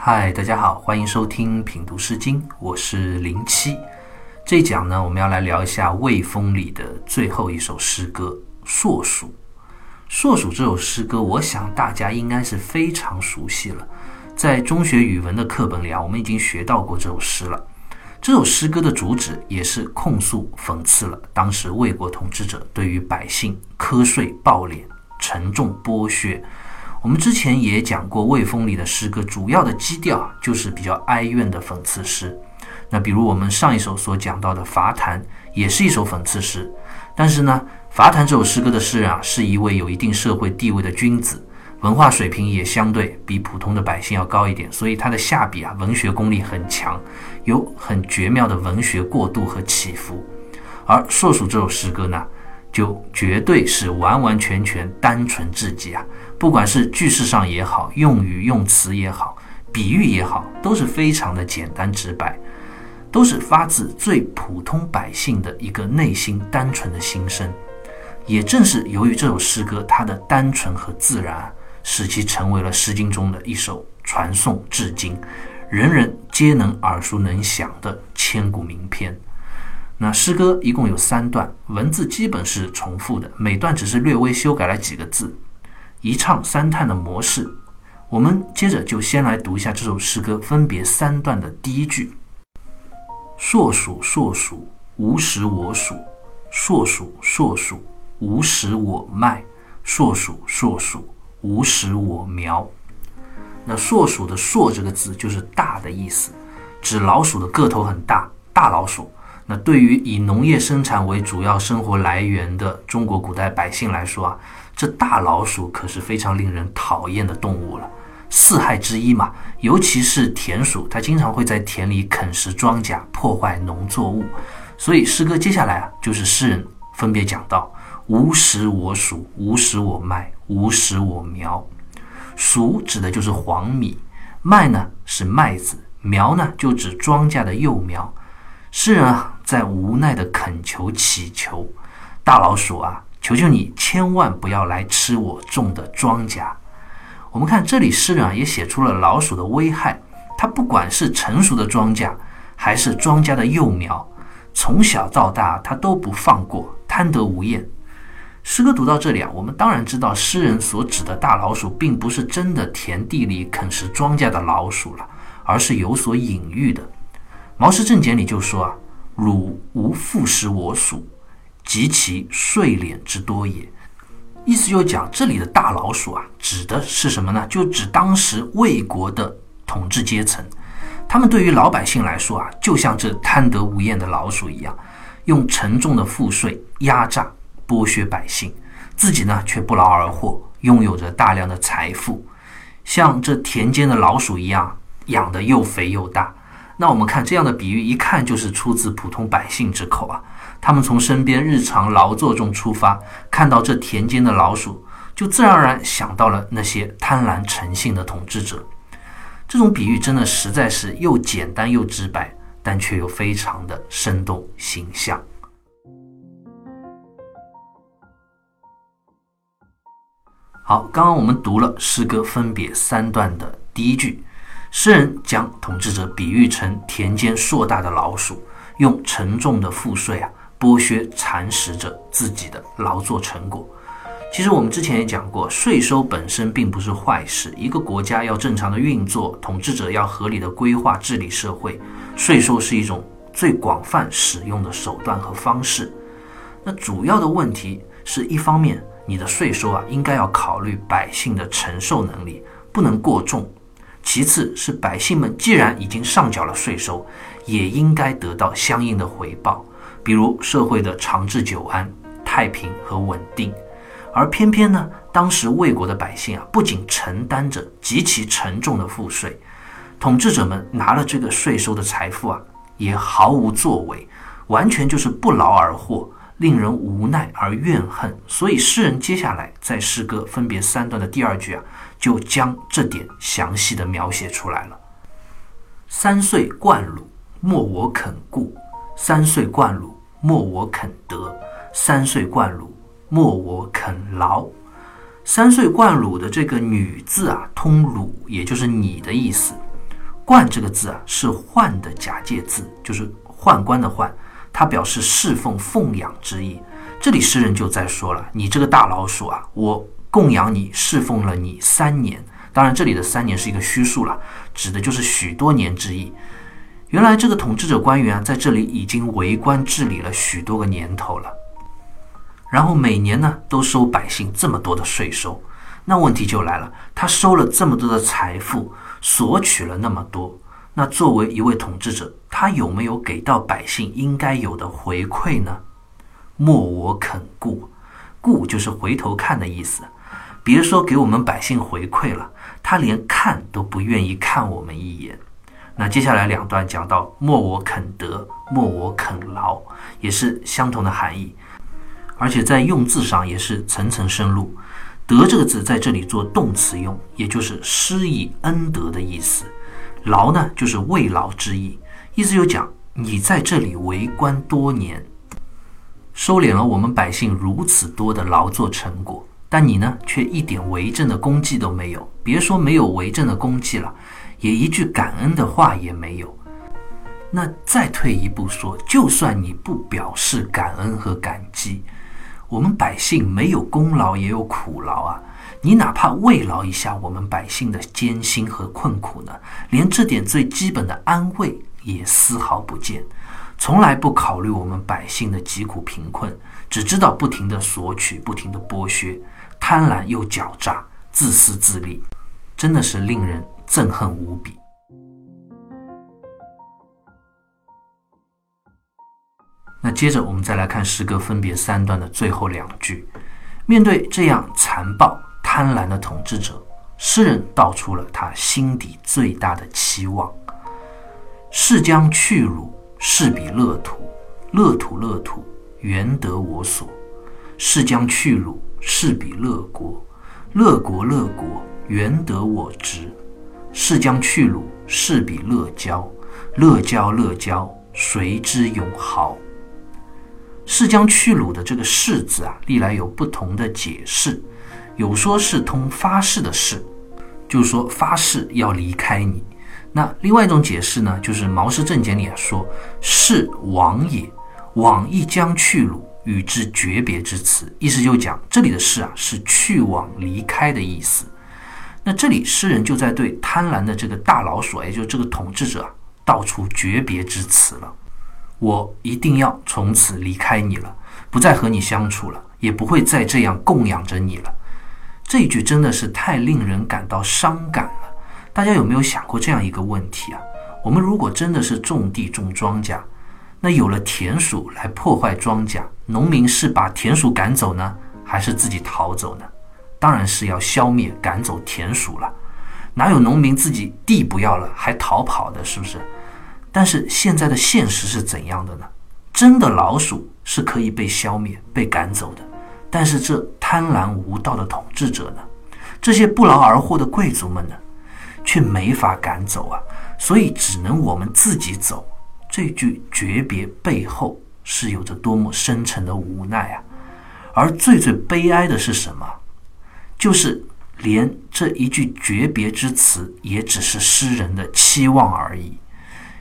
嗨，大家好，欢迎收听品读诗经，我是零七。这一讲呢，我们要来聊一下《魏风》里的最后一首诗歌《硕鼠》。《硕鼠》这首诗歌，我想大家应该是非常熟悉了，在中学语文的课本里啊，我们已经学到过这首诗了。这首诗歌的主旨也是控诉、讽刺了当时魏国统治者对于百姓苛税暴敛、沉重剥削。我们之前也讲过，《魏风》里的诗歌主要的基调就是比较哀怨的讽刺诗。那比如我们上一首所讲到的《伐檀》，也是一首讽刺诗。但是呢，《伐檀》这首诗歌的诗人啊，是一位有一定社会地位的君子，文化水平也相对比普通的百姓要高一点，所以他的下笔啊，文学功力很强，有很绝妙的文学过渡和起伏。而《硕鼠》这首诗歌呢，就绝对是完完全全单纯至极啊。不管是句式上也好，用语用词也好，比喻也好，都是非常的简单直白，都是发自最普通百姓的一个内心单纯的心声。也正是由于这首诗歌它的单纯和自然，使其成为了《诗经》中的一首传颂至今、人人皆能耳熟能详的千古名篇。那诗歌一共有三段，文字基本是重复的，每段只是略微修改了几个字。一唱三叹的模式，我们接着就先来读一下这首诗歌分别三段的第一句：“硕鼠硕鼠，无食我黍；硕鼠硕鼠，无食我麦；硕鼠硕鼠，无食我苗。”那“硕鼠”的“硕”这个字就是“大”的意思，指老鼠的个头很大，大老鼠。那对于以农业生产为主要生活来源的中国古代百姓来说啊。这大老鼠可是非常令人讨厌的动物了，四害之一嘛。尤其是田鼠，它经常会在田里啃食庄稼，破坏农作物。所以诗歌接下来啊，就是诗人分别讲到：无食我黍，无食我麦，无食我苗。黍指的就是黄米，麦呢是麦子，苗呢就指庄稼的幼苗。诗人啊，在无奈的恳求祈求，大老鼠啊。求求你，千万不要来吃我种的庄稼。我们看这里，诗人啊也写出了老鼠的危害。它不管是成熟的庄稼，还是庄稼的幼苗，从小到大他都不放过，贪得无厌。诗歌读到这里啊，我们当然知道，诗人所指的大老鼠，并不是真的田地里啃食庄稼的老鼠了，而是有所隐喻的。《毛氏正解》里就说啊：“汝无复食我黍。”及其睡敛之多也，意思就讲这里的大老鼠啊，指的是什么呢？就指当时魏国的统治阶层，他们对于老百姓来说啊，就像这贪得无厌的老鼠一样，用沉重的赋税压榨剥削百姓，自己呢却不劳而获，拥有着大量的财富，像这田间的老鼠一样，养得又肥又大。那我们看这样的比喻，一看就是出自普通百姓之口啊。他们从身边日常劳作中出发，看到这田间的老鼠，就自然而然想到了那些贪婪成性的统治者。这种比喻真的实在是又简单又直白，但却又非常的生动形象。好，刚刚我们读了诗歌分别三段的第一句，诗人将统治者比喻成田间硕大的老鼠，用沉重的赋税啊。剥削蚕食着自己的劳作成果。其实我们之前也讲过，税收本身并不是坏事。一个国家要正常的运作，统治者要合理的规划治理社会，税收是一种最广泛使用的手段和方式。那主要的问题是一方面，你的税收啊，应该要考虑百姓的承受能力，不能过重；其次是百姓们既然已经上缴了税收，也应该得到相应的回报。比如社会的长治久安、太平和稳定，而偏偏呢，当时魏国的百姓啊，不仅承担着极其沉重的赋税，统治者们拿了这个税收的财富啊，也毫无作为，完全就是不劳而获，令人无奈而怨恨。所以诗人接下来在诗歌分别三段的第二句啊，就将这点详细的描写出来了：三岁贯鲁，莫我肯顾；三岁贯鲁。莫我肯得，三岁贯鲁；莫我肯劳。三岁贯鲁的这个“女”字啊，通“鲁”，也就是你的意思。冠这个字啊，是宦的假借字，就是宦官的宦，它表示侍奉、奉养之意。这里诗人就在说了：“你这个大老鼠啊，我供养你、侍奉了你三年。当然，这里的三年是一个虚数了，指的就是许多年之意。原来这个统治者官员啊，在这里已经为官治理了许多个年头了，然后每年呢都收百姓这么多的税收。那问题就来了，他收了这么多的财富。”索取了那么多，那作为一位统治者，他有没有给到百姓应该有的回馈呢？莫我肯顾，顾就是回头看的意思。别说给我们百姓回馈了，他连看都不愿意看我们一眼。那接下来两段讲到莫我肯得，莫我肯劳，也是相同的含义，而且在用字上也是层层深入。德这个字在这里做动词用，也就是施以恩德的意思。劳呢，就是慰劳之意，意思就讲你在这里为官多年，收敛了我们百姓如此多的劳作成果，但你呢，却一点为政的功绩都没有。别说没有为政的功绩了，也一句感恩的话也没有。那再退一步说，就算你不表示感恩和感激。我们百姓没有功劳也有苦劳啊！你哪怕慰劳一下我们百姓的艰辛和困苦呢？连这点最基本的安慰也丝毫不见，从来不考虑我们百姓的疾苦贫困，只知道不停的索取，不停的剥削，贪婪又狡诈，自私自利，真的是令人憎恨无比。那接着我们再来看诗歌分别三段的最后两句。面对这样残暴贪婪的统治者，诗人道出了他心底最大的期望：是将去辱，是彼乐土；乐土乐土，原得我所。是将去辱，是彼乐国；乐国乐国，原得我之。是将去辱，是彼乐交；乐交乐交，谁之永豪？是将去鲁的这个“是”字啊，历来有不同的解释，有说是通发誓的“誓”，就说发誓要离开你。那另外一种解释呢，就是《毛氏正解》里说“是往也，往亦将去鲁，与之诀别之词”，意思就讲这里的“是”啊，是去往离开的意思。那这里诗人就在对贪婪的这个大老鼠，也就是这个统治者啊，道出诀别之词了。我一定要从此离开你了，不再和你相处了，也不会再这样供养着你了。这一句真的是太令人感到伤感了。大家有没有想过这样一个问题啊？我们如果真的是种地种庄稼，那有了田鼠来破坏庄稼，农民是把田鼠赶走呢，还是自己逃走呢？当然是要消灭、赶走田鼠了。哪有农民自己地不要了还逃跑的？是不是？但是现在的现实是怎样的呢？真的老鼠是可以被消灭、被赶走的，但是这贪婪无道的统治者呢？这些不劳而获的贵族们呢？却没法赶走啊！所以只能我们自己走。这句诀别背后是有着多么深沉的无奈啊！而最最悲哀的是什么？就是连这一句诀别之词，也只是诗人的期望而已。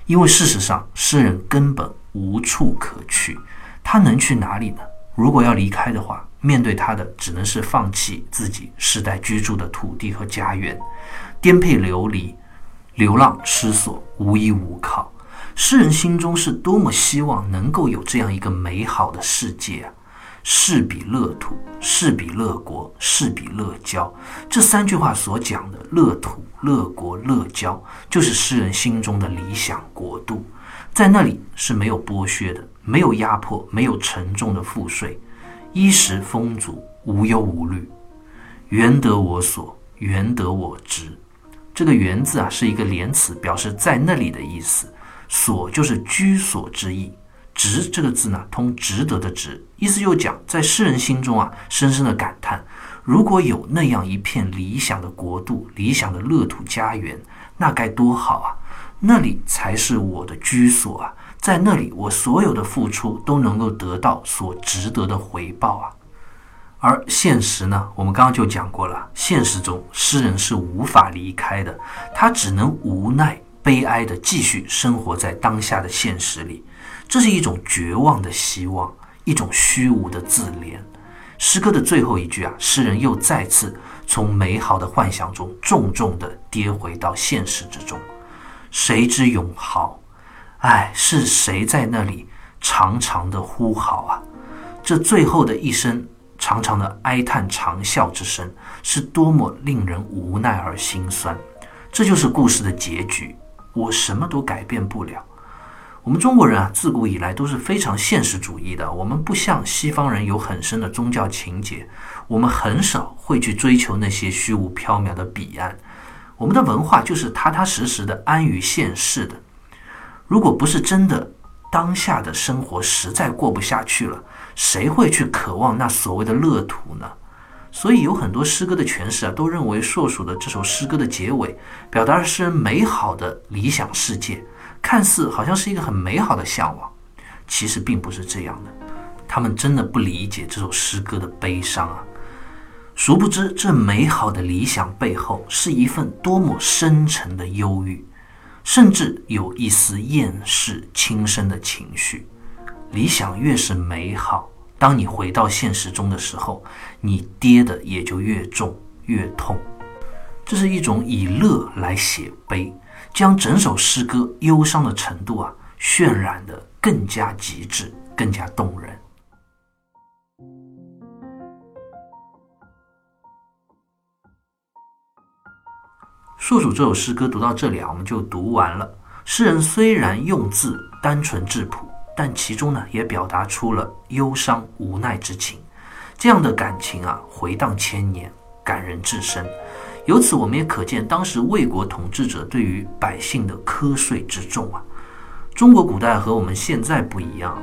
因为事实上，诗人根本无处可去，他能去哪里呢？如果要离开的话，面对他的只能是放弃自己世代居住的土地和家园，颠沛流离，流浪失所，无依无靠。诗人心中是多么希望能够有这样一个美好的世界啊！是比乐土，是比乐国，是比乐交。这三句话所讲的乐土、乐国、乐交，就是诗人心中的理想国度。在那里是没有剥削的，没有压迫，没有沉重的赋税，衣食丰足，无忧无虑。原得我所，原得我知。这个“原”字啊，是一个连词，表示在那里的意思。所就是居所之意。值这个字呢，通值得的值，意思就讲，在诗人心中啊，深深的感叹，如果有那样一片理想的国度、理想的乐土家园，那该多好啊！那里才是我的居所啊，在那里，我所有的付出都能够得到所值得的回报啊。而现实呢，我们刚刚就讲过了，现实中诗人是无法离开的，他只能无奈。悲哀的继续生活在当下的现实里。这是一种绝望的希望，一种虚无的自怜。诗歌的最后一句啊，诗人又再次从美好的幻想中重重地跌回到现实之中。谁知永豪？哎，是谁在那里长长的呼号啊？这最后的一声长长的哀叹长啸之声，是多么令人无奈而心酸。这就是故事的结局。我什么都改变不了。我们中国人啊，自古以来都是非常现实主义的。我们不像西方人有很深的宗教情结，我们很少会去追求那些虚无缥缈的彼岸。我们的文化就是踏踏实实的安于现世的。如果不是真的当下的生活实在过不下去了，谁会去渴望那所谓的乐土呢？所以有很多诗歌的诠释啊，都认为硕鼠的这首诗歌的结尾，表达了诗人美好的理想世界。看似好像是一个很美好的向往，其实并不是这样的。他们真的不理解这首诗歌的悲伤啊！殊不知，这美好的理想背后是一份多么深沉的忧郁，甚至有一丝厌世轻生的情绪。理想越是美好，当你回到现实中的时候，你跌的也就越重越痛。这是一种以乐来写悲。将整首诗歌忧伤的程度啊渲染的更加极致，更加动人。硕鼠这首诗歌读到这里啊，我们就读完了。诗人虽然用字单纯质朴，但其中呢也表达出了忧伤无奈之情。这样的感情啊，回荡千年，感人至深。由此，我们也可见当时魏国统治者对于百姓的苛税之重啊。中国古代和我们现在不一样，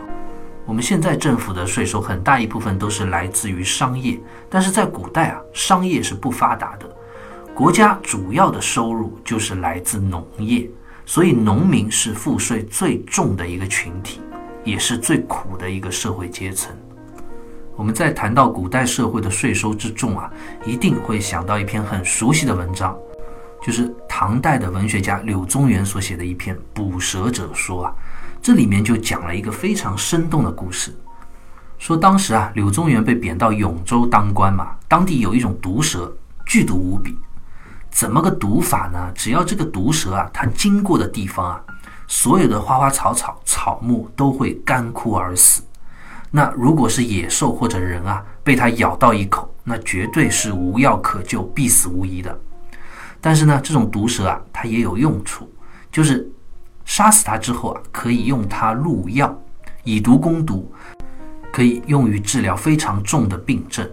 我们现在政府的税收很大一部分都是来自于商业，但是在古代啊，商业是不发达的，国家主要的收入就是来自农业，所以农民是赋税最重的一个群体，也是最苦的一个社会阶层。我们在谈到古代社会的税收之重啊，一定会想到一篇很熟悉的文章，就是唐代的文学家柳宗元所写的一篇《捕蛇者说》啊。这里面就讲了一个非常生动的故事，说当时啊，柳宗元被贬到永州当官嘛，当地有一种毒蛇，剧毒无比。怎么个毒法呢？只要这个毒蛇啊，它经过的地方啊，所有的花花草草、草木都会干枯而死。那如果是野兽或者人啊，被它咬到一口，那绝对是无药可救、必死无疑的。但是呢，这种毒蛇啊，它也有用处，就是杀死它之后啊，可以用它入药，以毒攻毒，可以用于治疗非常重的病症。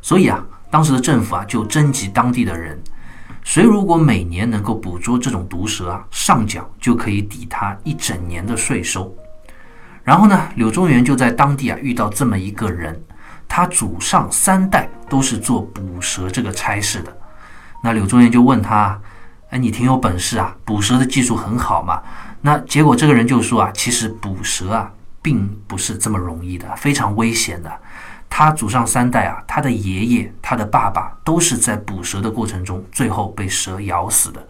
所以啊，当时的政府啊，就征集当地的人，谁如果每年能够捕捉这种毒蛇啊，上缴就可以抵他一整年的税收。然后呢，柳宗元就在当地啊遇到这么一个人，他祖上三代都是做捕蛇这个差事的。那柳宗元就问他：“哎，你挺有本事啊，捕蛇的技术很好嘛？”那结果这个人就说啊：“其实捕蛇啊，并不是这么容易的，非常危险的。他祖上三代啊，他的爷爷、他的爸爸都是在捕蛇的过程中最后被蛇咬死的。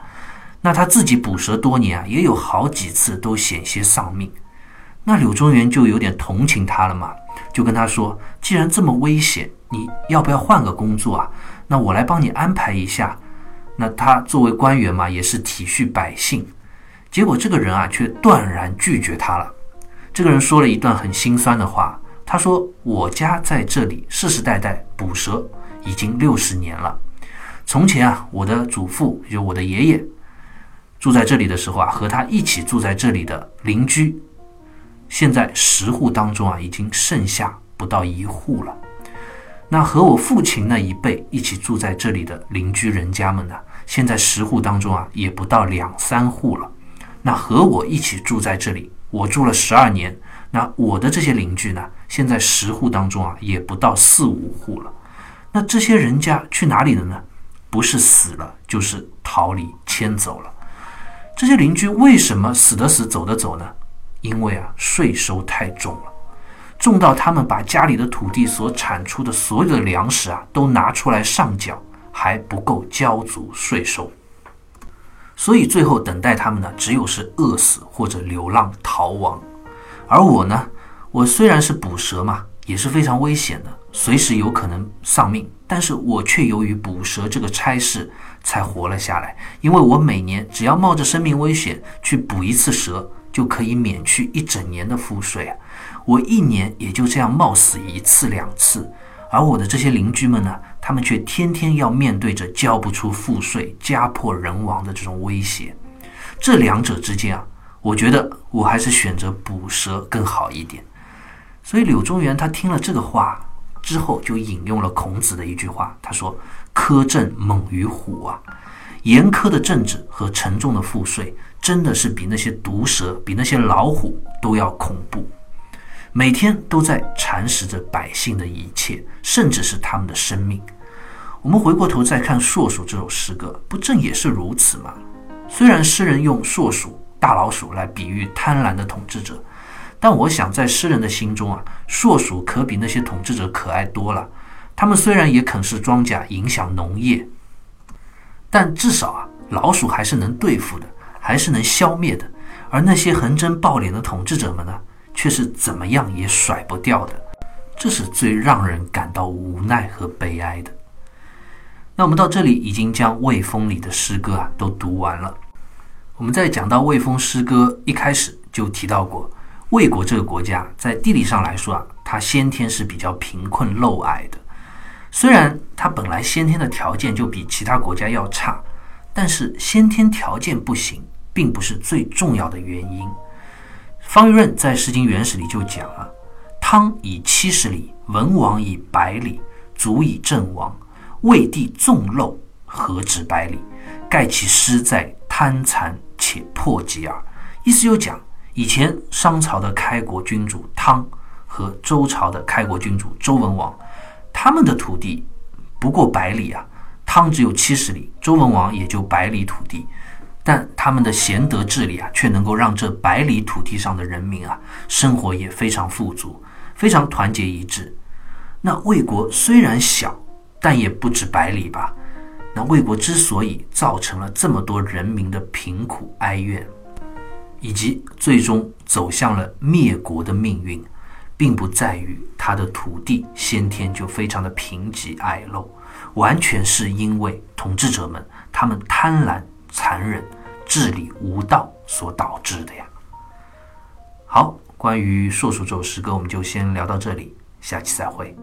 那他自己捕蛇多年啊，也有好几次都险些丧命。”那柳宗元就有点同情他了嘛，就跟他说：“既然这么危险，你要不要换个工作啊？那我来帮你安排一下。”那他作为官员嘛，也是体恤百姓。结果这个人啊，却断然拒绝他了。这个人说了一段很心酸的话，他说：“我家在这里世世代代捕蛇，已经六十年了。从前啊，我的祖父，就我的爷爷，住在这里的时候啊，和他一起住在这里的邻居。”现在十户当中啊，已经剩下不到一户了。那和我父亲那一辈一起住在这里的邻居人家们呢，现在十户当中啊，也不到两三户了。那和我一起住在这里，我住了十二年，那我的这些邻居呢，现在十户当中啊，也不到四五户了。那这些人家去哪里了呢？不是死了，就是逃离迁走了。这些邻居为什么死的死，走的走呢？因为啊，税收太重了，重到他们把家里的土地所产出的所有的粮食啊，都拿出来上缴，还不够交足税收。所以最后等待他们呢，只有是饿死或者流浪逃亡。而我呢，我虽然是捕蛇嘛，也是非常危险的，随时有可能丧命，但是我却由于捕蛇这个差事才活了下来，因为我每年只要冒着生命危险去捕一次蛇，就可以免去一整年的赋税。我一年也就这样冒死一次两次，而我的这些邻居们呢，他们却天天要面对着交不出赋税、家破人亡的这种威胁。这两者之间啊，我觉得我还是选择捕蛇更好一点。所以柳宗元他听了这个话之后，就引用了孔子的一句话，他说：“苛政猛于虎啊！严苛的政治和沉重的赋税，真的是比那些毒蛇、比那些老虎都要恐怖。”每天都在蚕食着百姓的一切，甚至是他们的生命。我们回过头再看《硕鼠》这首诗歌，不正也是如此吗？虽然诗人用硕鼠、大老鼠来比喻贪婪的统治者，但我想在诗人的心中啊，硕鼠可比那些统治者可爱多了。他们虽然也啃食庄稼，影响农业，但至少啊，老鼠还是能对付的，还是能消灭的。而那些横征暴敛的统治者们呢？却是怎么样也甩不掉的，这是最让人感到无奈和悲哀的。那我们到这里已经将《魏风》里的诗歌啊都读完了。我们在讲到《魏风》诗歌一开始就提到过，魏国这个国家在地理上来说啊，它先天是比较贫困陋矮的。虽然它本来先天的条件就比其他国家要差，但是先天条件不行，并不是最重要的原因。方玉润在《诗经原始》里就讲了：“汤以七十里，文王以百里，足以阵亡。魏地纵漏，何止百里？盖其师在贪残且破疾耳。”意思就讲，以前商朝的开国君主汤和周朝的开国君主周文王，他们的土地不过百里啊。汤只有七十里，周文王也就百里土地。但他们的贤德治理啊，却能够让这百里土地上的人民啊，生活也非常富足，非常团结一致。那魏国虽然小，但也不止百里吧？那魏国之所以造成了这么多人民的贫苦哀怨，以及最终走向了灭国的命运，并不在于他的土地先天就非常的贫瘠矮陋，完全是因为统治者们他们贪婪。残忍、治理无道所导致的呀。好，关于《硕鼠》这首诗歌，我们就先聊到这里，下期再会。